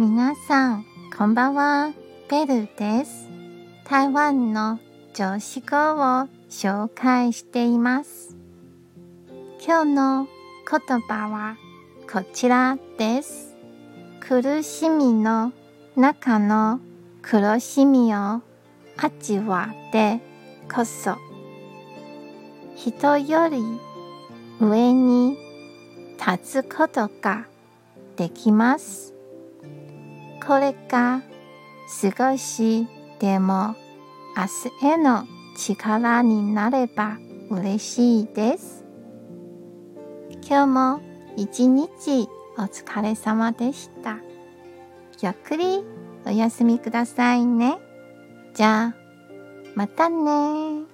皆さん、こんばんは。ベルです。台湾の常識語を紹介しています。今日の言葉はこちらです。苦しみの中の苦しみを味わってこそ人より上に立つことができます。これが少しでも明日への力になれば嬉しいです。今日も一日お疲れ様でした。ゆっくりお休みくださいね。じゃあ、またね